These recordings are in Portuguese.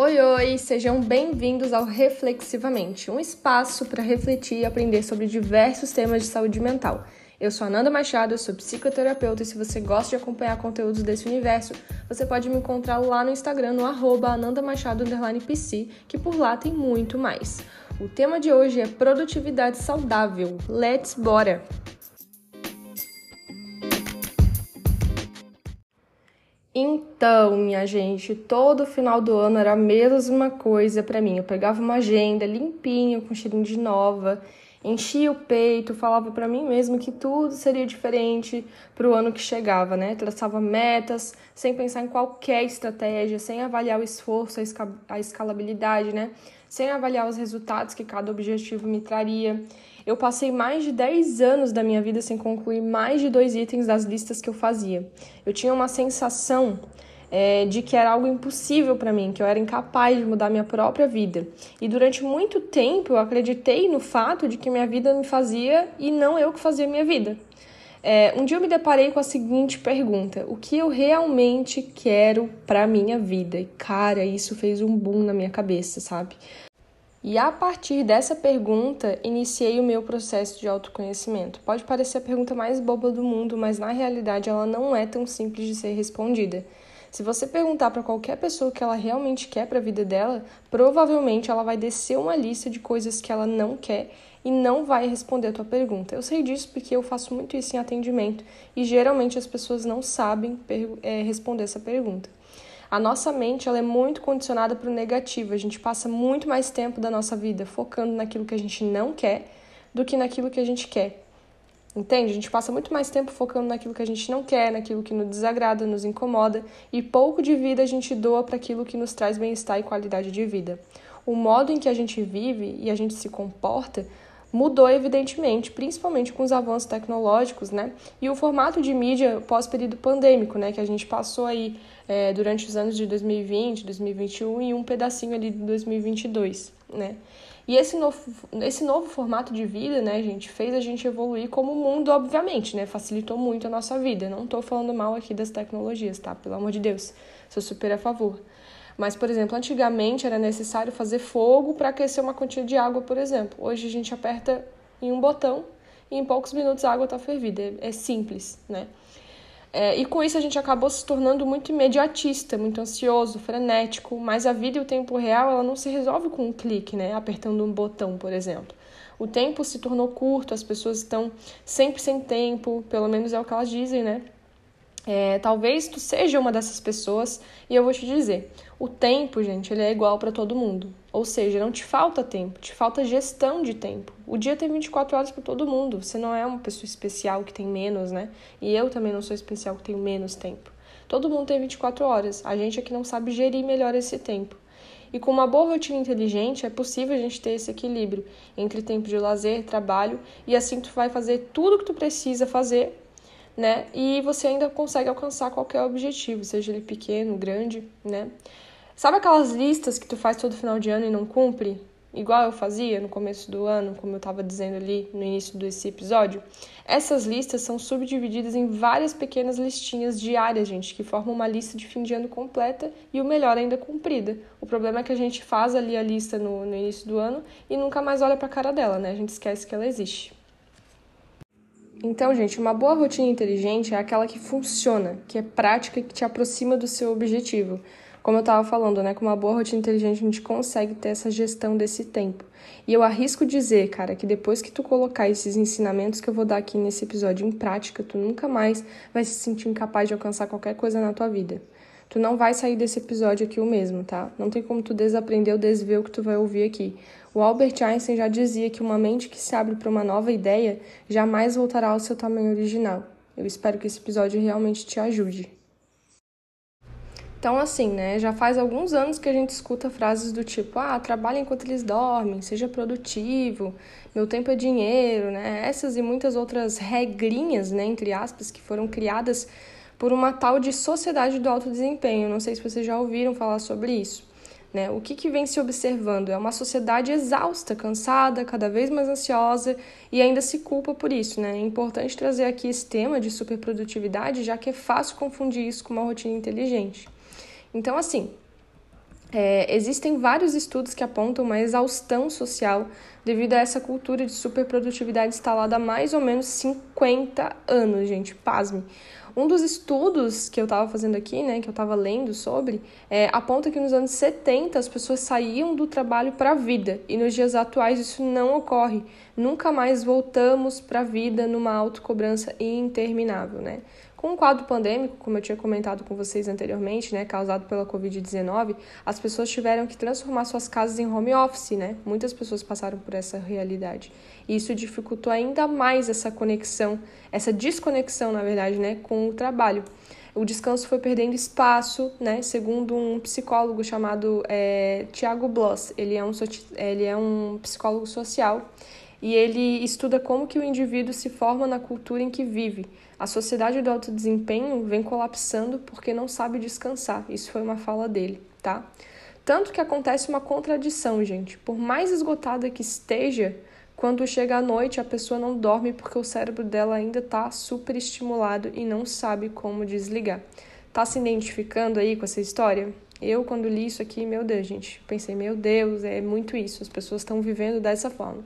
Oi, oi, sejam bem-vindos ao Reflexivamente, um espaço para refletir e aprender sobre diversos temas de saúde mental. Eu sou Ananda Machado, eu sou psicoterapeuta e se você gosta de acompanhar conteúdos desse universo, você pode me encontrar lá no Instagram no arroba anandamachado_pc, que por lá tem muito mais. O tema de hoje é produtividade saudável. Let's bora! Então, minha gente, todo final do ano era a mesma coisa para mim. Eu pegava uma agenda limpinha, com cheirinho de nova, enchia o peito, falava para mim mesmo que tudo seria diferente para o ano que chegava, né? Traçava metas, sem pensar em qualquer estratégia, sem avaliar o esforço, a escalabilidade, né? Sem avaliar os resultados que cada objetivo me traria. Eu passei mais de 10 anos da minha vida sem concluir mais de dois itens das listas que eu fazia. Eu tinha uma sensação é, de que era algo impossível para mim, que eu era incapaz de mudar minha própria vida. E durante muito tempo eu acreditei no fato de que minha vida me fazia e não eu que fazia minha vida. É, um dia eu me deparei com a seguinte pergunta: o que eu realmente quero para minha vida? E cara, isso fez um boom na minha cabeça, sabe? E a partir dessa pergunta, iniciei o meu processo de autoconhecimento. Pode parecer a pergunta mais boba do mundo, mas na realidade ela não é tão simples de ser respondida. Se você perguntar para qualquer pessoa o que ela realmente quer para a vida dela, provavelmente ela vai descer uma lista de coisas que ela não quer e não vai responder a tua pergunta. Eu sei disso porque eu faço muito isso em atendimento e geralmente as pessoas não sabem é, responder essa pergunta. A nossa mente ela é muito condicionada para o negativo. A gente passa muito mais tempo da nossa vida focando naquilo que a gente não quer do que naquilo que a gente quer. Entende? A gente passa muito mais tempo focando naquilo que a gente não quer, naquilo que nos desagrada, nos incomoda, e pouco de vida a gente doa para aquilo que nos traz bem-estar e qualidade de vida. O modo em que a gente vive e a gente se comporta mudou evidentemente, principalmente com os avanços tecnológicos, né? E o formato de mídia pós-período pandêmico, né? Que a gente passou aí é, durante os anos de 2020, 2021 e um pedacinho ali de 2022, né? E esse novo, esse novo formato de vida, né, gente, fez a gente evoluir como mundo, obviamente, né? Facilitou muito a nossa vida. Não tô falando mal aqui das tecnologias, tá? Pelo amor de Deus. Sou super a favor. Mas, por exemplo, antigamente era necessário fazer fogo para aquecer uma quantia de água, por exemplo. Hoje a gente aperta em um botão e em poucos minutos a água está fervida. É, é simples, né? É, e com isso a gente acabou se tornando muito imediatista, muito ansioso, frenético, mas a vida e o tempo real ela não se resolve com um clique, né? Apertando um botão, por exemplo. O tempo se tornou curto, as pessoas estão sempre sem tempo, pelo menos é o que elas dizem, né? É, talvez tu seja uma dessas pessoas e eu vou te dizer, o tempo, gente, ele é igual para todo mundo. Ou seja, não te falta tempo, te falta gestão de tempo. O dia tem 24 horas para todo mundo. Você não é uma pessoa especial que tem menos, né? E eu também não sou especial que tenho menos tempo. Todo mundo tem 24 horas. A gente é que não sabe gerir melhor esse tempo. E com uma boa rotina inteligente é possível a gente ter esse equilíbrio entre tempo de lazer, trabalho e assim tu vai fazer tudo que tu precisa fazer né? E você ainda consegue alcançar qualquer objetivo, seja ele pequeno, grande, né? Sabe aquelas listas que tu faz todo final de ano e não cumpre? Igual eu fazia no começo do ano, como eu estava dizendo ali no início desse episódio. Essas listas são subdivididas em várias pequenas listinhas diárias, gente, que formam uma lista de fim de ano completa e o melhor ainda cumprida. O problema é que a gente faz ali a lista no, no início do ano e nunca mais olha para a cara dela, né? A gente esquece que ela existe. Então, gente, uma boa rotina inteligente é aquela que funciona, que é prática e que te aproxima do seu objetivo. Como eu estava falando, né? Com uma boa rotina inteligente a gente consegue ter essa gestão desse tempo. E eu arrisco dizer, cara, que depois que tu colocar esses ensinamentos que eu vou dar aqui nesse episódio em prática, tu nunca mais vai se sentir incapaz de alcançar qualquer coisa na tua vida. Tu não vai sair desse episódio aqui o mesmo, tá? Não tem como tu desaprender ou desver o que tu vai ouvir aqui. O Albert Einstein já dizia que uma mente que se abre para uma nova ideia jamais voltará ao seu tamanho original. Eu espero que esse episódio realmente te ajude. Então, assim, né? Já faz alguns anos que a gente escuta frases do tipo: ah, trabalhe enquanto eles dormem, seja produtivo, meu tempo é dinheiro, né? Essas e muitas outras regrinhas, né, entre aspas, que foram criadas por uma tal de sociedade do alto desempenho. Não sei se vocês já ouviram falar sobre isso. Né? O que, que vem se observando? É uma sociedade exausta, cansada, cada vez mais ansiosa e ainda se culpa por isso. Né? É importante trazer aqui esse tema de superprodutividade, já que é fácil confundir isso com uma rotina inteligente. Então, assim, É, existem vários estudos que apontam uma exaustão social devido a essa cultura de superprodutividade instalada há mais ou menos 50 anos, gente. Pasme. Um dos estudos que eu estava fazendo aqui, né, que eu estava lendo sobre, é, aponta que nos anos 70 as pessoas saíam do trabalho para a vida e nos dias atuais isso não ocorre. Nunca mais voltamos para a vida numa autocobrança interminável, né? Com o quadro pandêmico, como eu tinha comentado com vocês anteriormente, né, causado pela Covid-19, as pessoas tiveram que transformar suas casas em home office, né? Muitas pessoas passaram por essa realidade. E isso dificultou ainda mais essa conexão, essa desconexão, na verdade, né, com o trabalho. O descanso foi perdendo espaço, né? Segundo um psicólogo chamado é, Tiago Bloss, ele é um ele é um psicólogo social e ele estuda como que o indivíduo se forma na cultura em que vive. A sociedade do alto desempenho vem colapsando porque não sabe descansar. Isso foi uma fala dele, tá? Tanto que acontece uma contradição, gente. Por mais esgotada que esteja, quando chega a noite, a pessoa não dorme porque o cérebro dela ainda está super estimulado e não sabe como desligar. Tá se identificando aí com essa história? Eu, quando li isso aqui, meu Deus, gente, pensei, meu Deus, é muito isso. As pessoas estão vivendo dessa forma.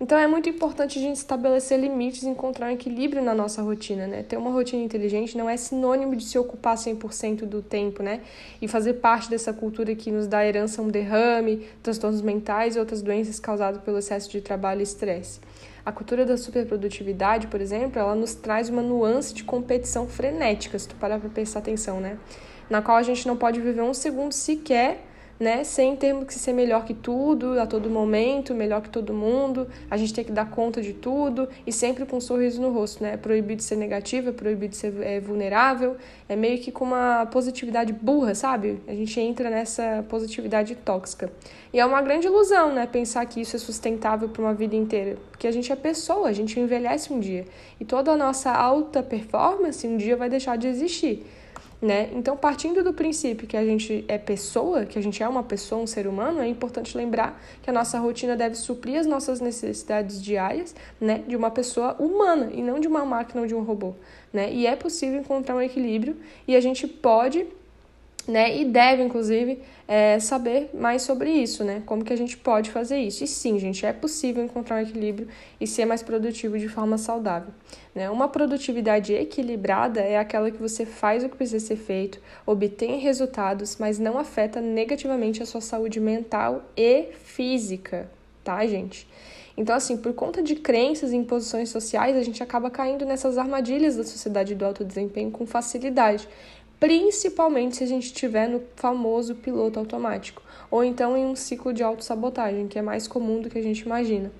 Então é muito importante a gente estabelecer limites e encontrar um equilíbrio na nossa rotina, né? Ter uma rotina inteligente não é sinônimo de se ocupar 100% do tempo, né? E fazer parte dessa cultura que nos dá herança um derrame, transtornos mentais e outras doenças causadas pelo excesso de trabalho e estresse. A cultura da superprodutividade, por exemplo, ela nos traz uma nuance de competição frenética, se tu parar para prestar atenção, né? Na qual a gente não pode viver um segundo sequer né? Sem termos que ser melhor que tudo, a todo momento, melhor que todo mundo, a gente tem que dar conta de tudo e sempre com um sorriso no rosto, né? É proibido ser negativo, é proibido ser é, vulnerável, é meio que com uma positividade burra, sabe? A gente entra nessa positividade tóxica. E é uma grande ilusão, né? Pensar que isso é sustentável para uma vida inteira, porque a gente é pessoa, a gente envelhece um dia e toda a nossa alta performance um dia vai deixar de existir né? Então, partindo do princípio que a gente é pessoa, que a gente é uma pessoa, um ser humano, é importante lembrar que a nossa rotina deve suprir as nossas necessidades diárias, né, de uma pessoa humana e não de uma máquina ou de um robô, né? E é possível encontrar um equilíbrio e a gente pode né? E deve, inclusive, é, saber mais sobre isso, né? Como que a gente pode fazer isso. E sim, gente, é possível encontrar um equilíbrio e ser mais produtivo de forma saudável. Né? Uma produtividade equilibrada é aquela que você faz o que precisa ser feito, obtém resultados, mas não afeta negativamente a sua saúde mental e física, tá, gente? Então, assim, por conta de crenças e imposições sociais, a gente acaba caindo nessas armadilhas da sociedade do alto desempenho com facilidade principalmente se a gente estiver no famoso piloto automático, ou então em um ciclo de autossabotagem, que é mais comum do que a gente imagina.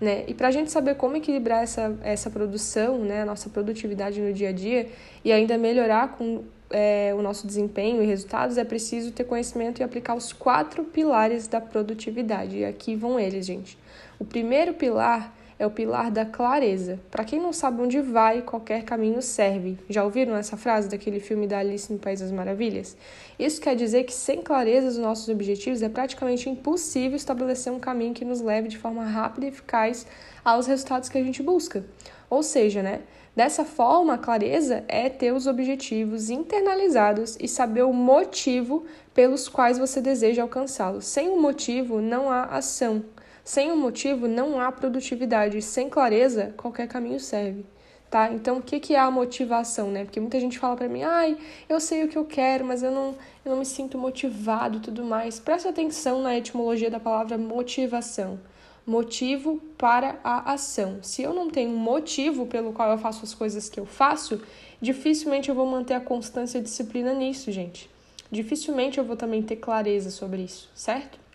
Né? E para a gente saber como equilibrar essa, essa produção, né, a nossa produtividade no dia a dia, e ainda melhorar com é, o nosso desempenho e resultados, é preciso ter conhecimento e aplicar os quatro pilares da produtividade. E aqui vão eles, gente. O primeiro pilar é o pilar da clareza. Para quem não sabe onde vai, qualquer caminho serve. Já ouviram essa frase daquele filme da Alice no País das Maravilhas? Isso quer dizer que sem clareza dos nossos objetivos é praticamente impossível estabelecer um caminho que nos leve de forma rápida e eficaz aos resultados que a gente busca. Ou seja, né? Dessa forma, a clareza é ter os objetivos internalizados e saber o motivo pelos quais você deseja alcançá-los. Sem um motivo, não há ação. Sem um motivo não há produtividade, sem clareza qualquer caminho serve. Tá? Então, o que, que é a motivação, né? Porque muita gente fala para mim, ai, eu sei o que eu quero, mas eu não, eu não me sinto motivado e tudo mais. Preste atenção na etimologia da palavra motivação. Motivo para a ação. Se eu não tenho um motivo pelo qual eu faço as coisas que eu faço, dificilmente eu vou manter a constância e a disciplina nisso, gente. Dificilmente eu vou também ter clareza sobre isso, certo?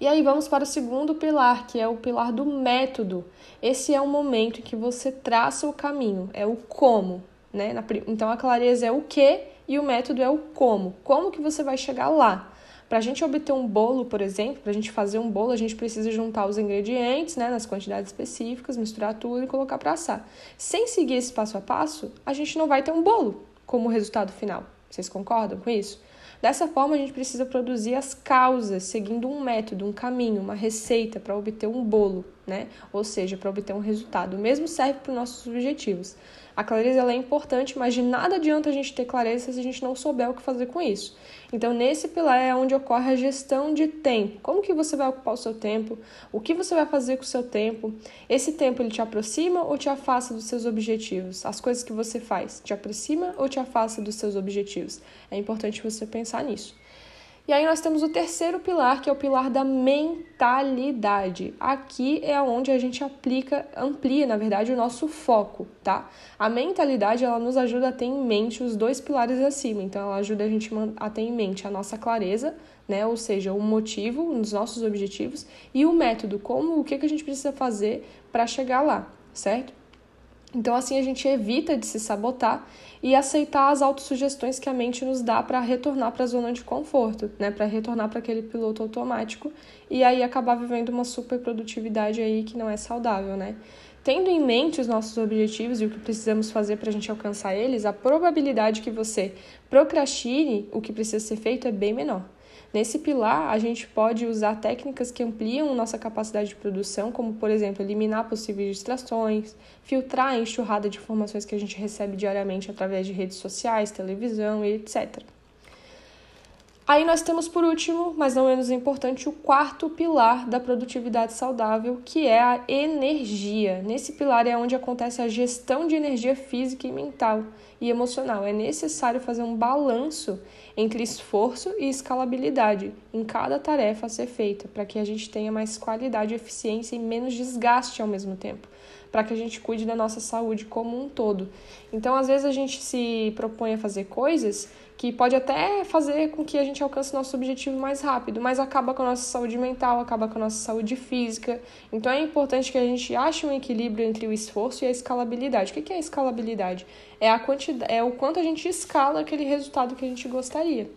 E aí vamos para o segundo pilar, que é o pilar do método. Esse é o momento em que você traça o caminho, é o como, né? Então a clareza é o que e o método é o como. Como que você vai chegar lá? Para a gente obter um bolo, por exemplo, para a gente fazer um bolo, a gente precisa juntar os ingredientes, né, nas quantidades específicas, misturar tudo e colocar para assar. Sem seguir esse passo a passo, a gente não vai ter um bolo como resultado final. Vocês concordam com isso? Dessa forma, a gente precisa produzir as causas, seguindo um método, um caminho, uma receita para obter um bolo, né? Ou seja, para obter um resultado. O mesmo serve para os nossos objetivos. A clareza é importante, mas de nada adianta a gente ter clareza se a gente não souber o que fazer com isso. Então, nesse pilar é onde ocorre a gestão de tempo. Como que você vai ocupar o seu tempo? O que você vai fazer com o seu tempo? Esse tempo ele te aproxima ou te afasta dos seus objetivos? As coisas que você faz te aproxima ou te afasta dos seus objetivos? É importante você pensar nisso. E aí nós temos o terceiro pilar, que é o pilar da mentalidade. Aqui é onde a gente aplica, amplia, na verdade, o nosso foco, tá? A mentalidade, ela nos ajuda a ter em mente os dois pilares acima. Então, ela ajuda a gente a ter em mente a nossa clareza, né? Ou seja, o motivo, os nossos objetivos e o método, como o que, que a gente precisa fazer para chegar lá, certo? Então, assim, a gente evita de se sabotar e aceitar as autossugestões que a mente nos dá para retornar para a zona de conforto, né? Para retornar para aquele piloto automático e aí acabar vivendo uma superprodutividade aí que não é saudável, né? Tendo em mente os nossos objetivos e o que precisamos fazer para a gente alcançar eles, a probabilidade que você procrastine o que precisa ser feito é bem menor. Nesse pilar, a gente pode usar técnicas que ampliam nossa capacidade de produção, como, por exemplo, eliminar possíveis distrações, filtrar a enxurrada de informações que a gente recebe diariamente através de redes sociais, televisão e etc. Aí nós temos por último, mas não menos importante, o quarto pilar da produtividade saudável, que é a energia. Nesse pilar é onde acontece a gestão de energia física e mental e emocional. É necessário fazer um balanço entre esforço e escalabilidade em cada tarefa a ser feita, para que a gente tenha mais qualidade, eficiência e menos desgaste ao mesmo tempo, para que a gente cuide da nossa saúde como um todo. Então, às vezes a gente se propõe a fazer coisas que pode até fazer com que a gente alcance nosso objetivo mais rápido, mas acaba com a nossa saúde mental, acaba com a nossa saúde física. Então é importante que a gente ache um equilíbrio entre o esforço e a escalabilidade. O que é a escalabilidade? É, a quantidade, é o quanto a gente escala aquele resultado que a gente gostaria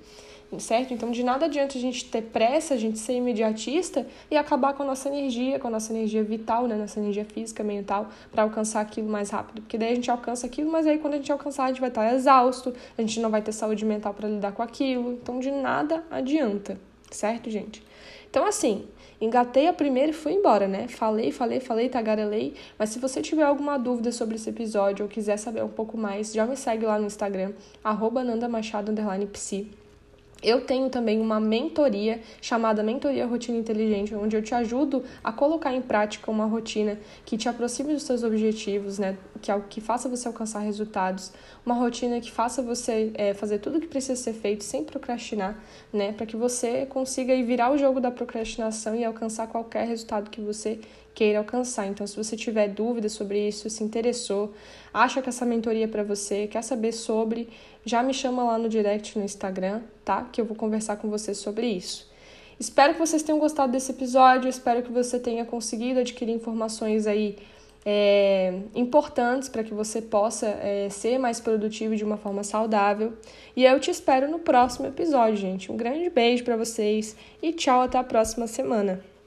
certo? Então, de nada adianta a gente ter pressa, a gente ser imediatista e acabar com a nossa energia, com a nossa energia vital, né? Nossa energia física, mental, para alcançar aquilo mais rápido. Porque daí a gente alcança aquilo, mas aí quando a gente alcançar, a gente vai estar exausto, a gente não vai ter saúde mental para lidar com aquilo. Então, de nada adianta, certo, gente? Então, assim, engatei a primeira e fui embora, né? Falei, falei, falei, tagarelei. Mas se você tiver alguma dúvida sobre esse episódio ou quiser saber um pouco mais, já me segue lá no Instagram, arroba nandamachado_psi. Eu tenho também uma mentoria chamada Mentoria Rotina Inteligente, onde eu te ajudo a colocar em prática uma rotina que te aproxime dos seus objetivos, né? Que, é que faça você alcançar resultados, uma rotina que faça você é, fazer tudo o que precisa ser feito sem procrastinar, né? Para que você consiga virar o jogo da procrastinação e alcançar qualquer resultado que você queira alcançar. Então, se você tiver dúvidas sobre isso, se interessou, acha que essa mentoria é para você, quer saber sobre, já me chama lá no direct no Instagram, tá? Que eu vou conversar com você sobre isso. Espero que vocês tenham gostado desse episódio, espero que você tenha conseguido adquirir informações aí é, importantes para que você possa é, ser mais produtivo de uma forma saudável. E eu te espero no próximo episódio, gente. Um grande beijo para vocês e tchau, até a próxima semana.